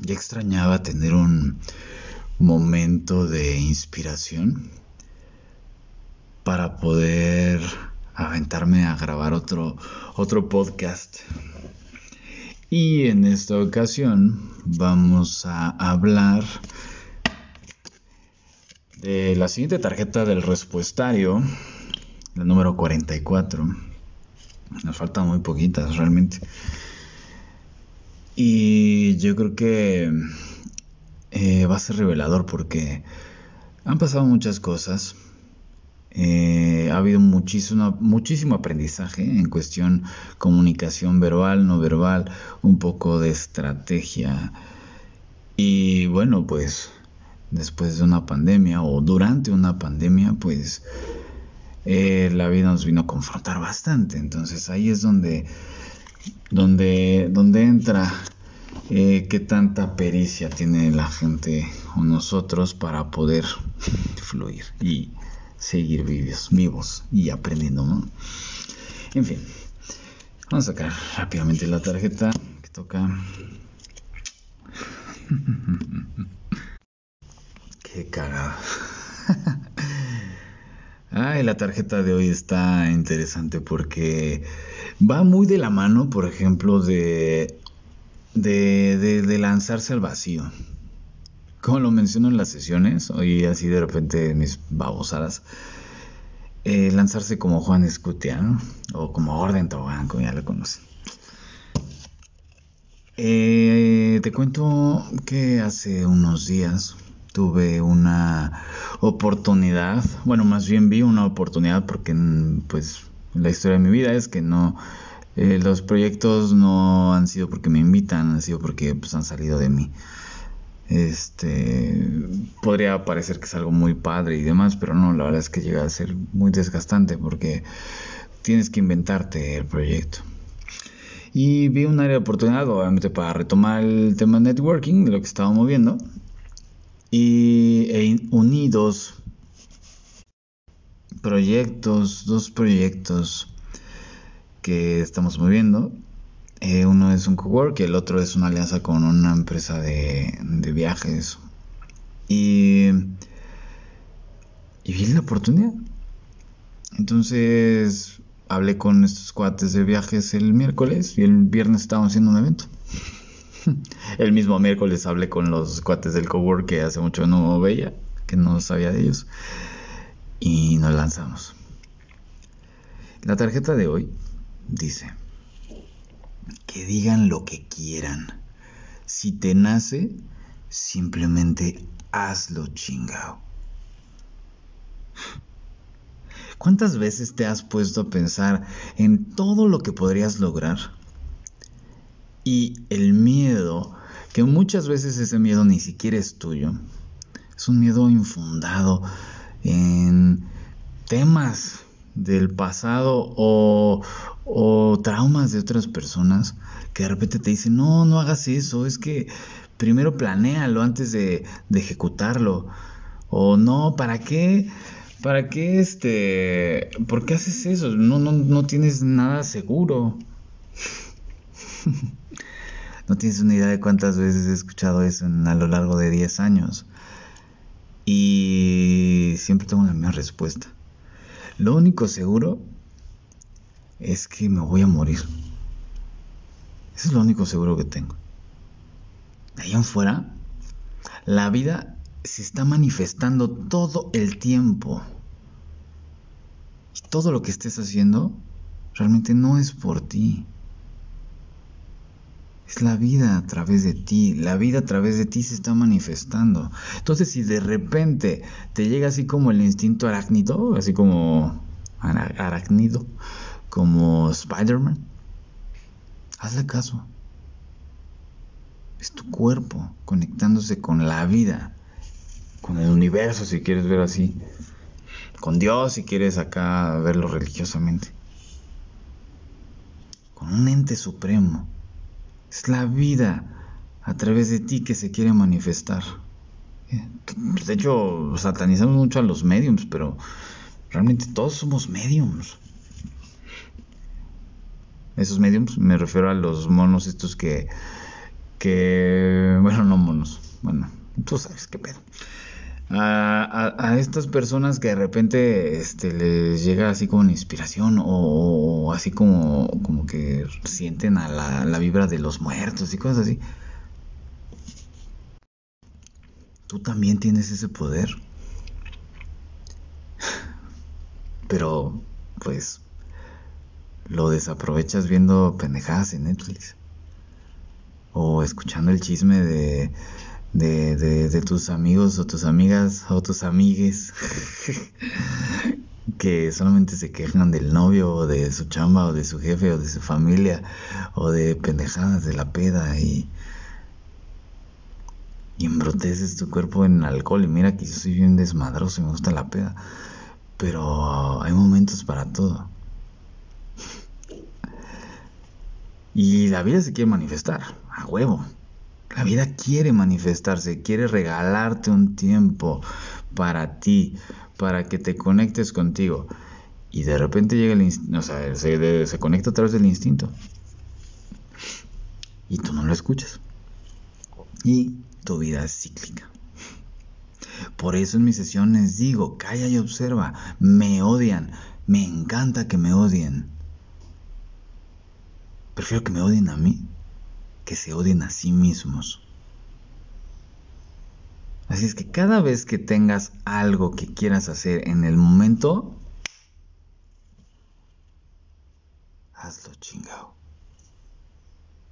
Ya extrañaba tener un momento de inspiración para poder aventarme a grabar otro, otro podcast. Y en esta ocasión vamos a hablar de la siguiente tarjeta del respuestario, la número 44. Nos faltan muy poquitas realmente. Y yo creo que eh, va a ser revelador porque han pasado muchas cosas. Eh, ha habido muchísimo, muchísimo aprendizaje en cuestión comunicación verbal, no verbal, un poco de estrategia. Y bueno, pues después de una pandemia o durante una pandemia, pues eh, la vida nos vino a confrontar bastante. Entonces ahí es donde, donde, donde entra eh, qué tanta pericia tiene la gente o nosotros para poder fluir y seguir vivos, vivos y aprendiendo, ¿no? En fin, vamos a sacar rápidamente la tarjeta que toca. Qué cagada. Ay, la tarjeta de hoy está interesante porque va muy de la mano, por ejemplo, de, de, de, lanzarse al vacío. Como lo menciono en las sesiones, hoy así de repente mis babosadas, eh, lanzarse como Juan Escutia, o como Orden Tobán, como ya lo conocen. Eh, te cuento que hace unos días tuve una oportunidad, bueno, más bien vi una oportunidad porque pues la historia de mi vida es que no eh, los proyectos no han sido porque me invitan, han sido porque pues han salido de mí. Este podría parecer que es algo muy padre y demás, pero no, la verdad es que llega a ser muy desgastante porque tienes que inventarte el proyecto. Y vi un área de oportunidad, obviamente, para retomar el tema networking, de lo que estábamos viendo y e unidos proyectos, dos proyectos que estamos moviendo. Eh, uno es un cowork y el otro es una alianza con una empresa de, de viajes. Y, y vi la oportunidad. Entonces hablé con estos cuates de viajes el miércoles y el viernes estábamos haciendo un evento. El mismo miércoles hablé con los cuates del cowork que hace mucho no veía, que no sabía de ellos. Y nos lanzamos. La tarjeta de hoy dice, que digan lo que quieran. Si te nace, simplemente hazlo chingao. ¿Cuántas veces te has puesto a pensar en todo lo que podrías lograr? Y el miedo, que muchas veces ese miedo ni siquiera es tuyo, es un miedo infundado en temas del pasado o, traumas de otras personas que de repente te dicen, no, no hagas eso, es que primero planéalo antes de, de ejecutarlo. O no, ¿para qué? ¿Para qué este? ¿Por qué haces eso? No, no, no tienes nada seguro. No tienes una idea de cuántas veces he escuchado eso a lo largo de 10 años. Y siempre tengo la misma respuesta. Lo único seguro es que me voy a morir. Eso es lo único seguro que tengo. De ahí en fuera, la vida se está manifestando todo el tiempo. Y todo lo que estés haciendo realmente no es por ti. Es la vida a través de ti, la vida a través de ti se está manifestando. Entonces si de repente te llega así como el instinto arácnido, así como arácnido, como Spider-Man, hazle caso. Es tu cuerpo conectándose con la vida, con el universo si quieres ver así, con Dios si quieres acá verlo religiosamente, con un ente supremo es la vida a través de ti que se quiere manifestar. Eh, de hecho, satanizamos mucho a los mediums, pero realmente todos somos mediums. Esos mediums me refiero a los monos estos que que, bueno, no monos, bueno, tú sabes qué pedo. A, estas personas que de repente este, les llega así como una inspiración o, así como, como que sienten a la, la vibra de los muertos y cosas así. Tú también tienes ese poder. Pero, pues, lo desaprovechas viendo pendejadas en Netflix. O escuchando el chisme de, de, de, tus amigos o tus amigas o tus amigues que solamente se quejan del novio o de su chamba o de su jefe o de su familia o de pendejadas de la peda y, y embroteces tu cuerpo en alcohol. Y mira que yo soy bien desmadroso y me gusta la peda pero hay momentos para todo. Y la vida se quiere manifestar a huevo la vida quiere manifestarse, quiere regalarte un tiempo para ti, para que te conectes contigo. Y de repente llega el instinto, o sea, se, se conecta a través del instinto. Y tú no lo escuchas. Y tu vida es cíclica. Por eso en mis sesiones digo, calla y observa, me odian, me encanta que me odien. Prefiero que me odien a mí que se odien a sí mismos. Así es que cada vez que tengas algo que quieras hacer en el momento, hazlo chingado.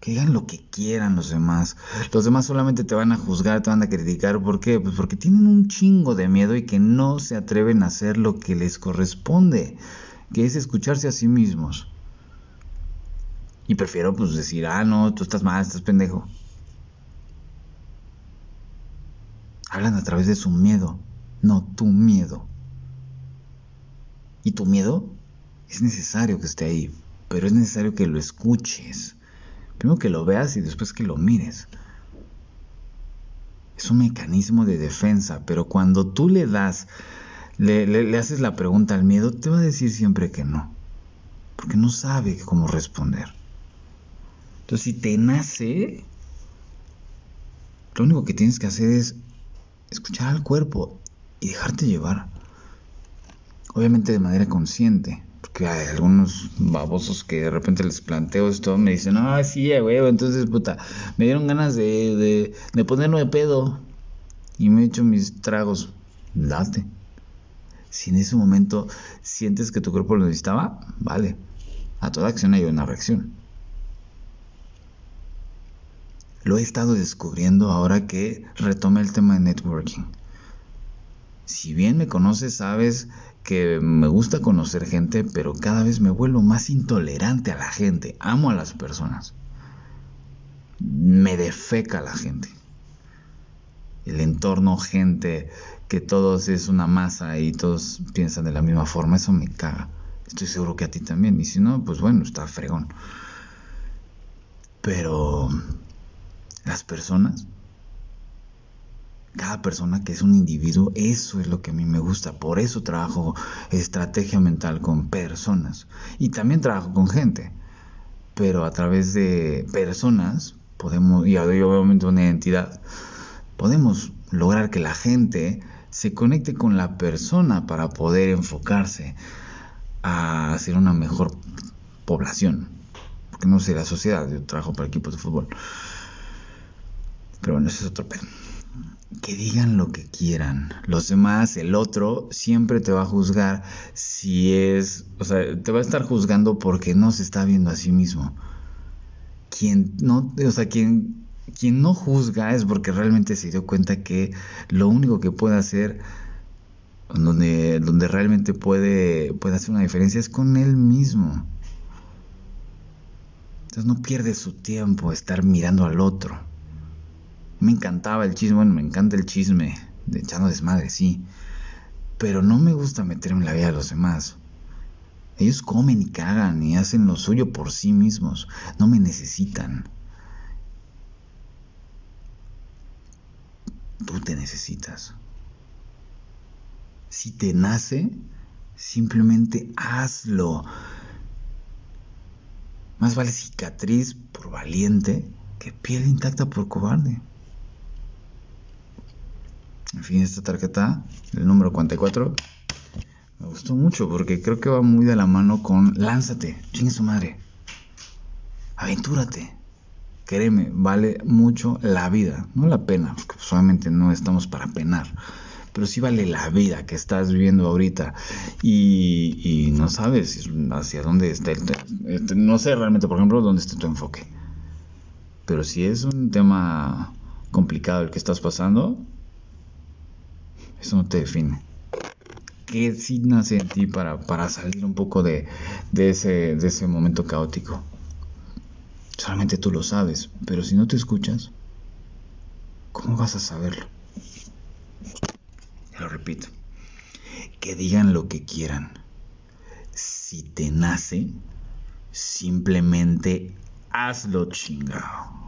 Que digan lo que quieran los demás. Los demás solamente te van a juzgar, te van a criticar. ¿Por qué? Pues porque tienen un chingo de miedo y que no se atreven a hacer lo que les corresponde, que es escucharse a sí mismos. Y prefiero pues decir, ah, no, tú estás mal, estás pendejo. Hablan a través de su miedo, no tu miedo. Y tu miedo es necesario que esté ahí, pero es necesario que lo escuches. Primero que lo veas y después que lo mires. Es un mecanismo de defensa, pero cuando tú le das, le, le haces la pregunta al miedo, te va a decir siempre que no, porque no sabe cómo responder. Entonces, si te nace, lo único que tienes que hacer es escuchar al cuerpo y dejarte llevar. Obviamente de manera consciente. Porque hay algunos babosos que de repente les planteo esto, me dicen, ah, sí, güey, entonces, puta, me dieron ganas de, de, de ponerme pedo. Y me he hecho mis tragos. Date. Si en ese momento sientes que tu cuerpo lo necesitaba, vale. A toda acción hay una reacción. Lo he estado descubriendo ahora que retome el tema de networking. Si bien me conoces, sabes que me gusta conocer gente, pero cada vez me vuelvo más intolerante a la gente. Amo a las personas. Me defeca la gente. El entorno, gente, que todos es una masa y todos piensan de la misma forma, eso me caga. Estoy seguro que a ti también. Y si no, pues bueno, está fregón. Pero las personas, cada persona que es un individuo, eso es lo que a mí me gusta. Por eso trabajo estrategia mental con personas. Y también trabajo con gente. Pero a través de personas podemos, y obviamente una identidad, podemos lograr que la gente se conecte con la persona para poder enfocarse a hacer una mejor población. Porque no sé la sociedad, yo trabajo para equipos de fútbol. Pero bueno, ese es otro pedo. Que digan lo que quieran. Los demás, el otro, siempre te va a juzgar si es. O sea, te va a estar juzgando porque no se está viendo a sí mismo. Quien no. O sea, quien, quien no juzga es porque realmente se dio cuenta que lo único que puede hacer. Donde, donde realmente puede, puede hacer una diferencia es con él mismo. Entonces no pierde su tiempo estar mirando al otro. Me encantaba el chisme, bueno, me encanta el chisme de echando desmadre, sí. Pero no me gusta meterme en la vida de los demás. Ellos comen y cagan y hacen lo suyo por sí mismos. No me necesitan. Tú te necesitas. Si te nace, simplemente hazlo. Más vale cicatriz por valiente que pierde intacta por cobarde. En fin, esta tarjeta, el número 44, me gustó mucho porque creo que va muy de la mano con lánzate, chingue su madre. Aventúrate. Créeme, vale mucho la vida, no la pena, porque solamente no estamos para penar, pero sí vale la vida que estás viviendo ahorita y, no sabes hacia dónde está el, este, no sé realmente, por ejemplo, dónde está tu enfoque. Pero si es un tema complicado el que estás pasando, eso no te define. ¿Qué sí nace en ti para, para salir un poco de, de, ese, de ese momento caótico? Solamente tú lo sabes, pero si no te escuchas, ¿cómo vas a saberlo? Lo repito, que digan lo que quieran. Si te nace, simplemente hazlo chingado.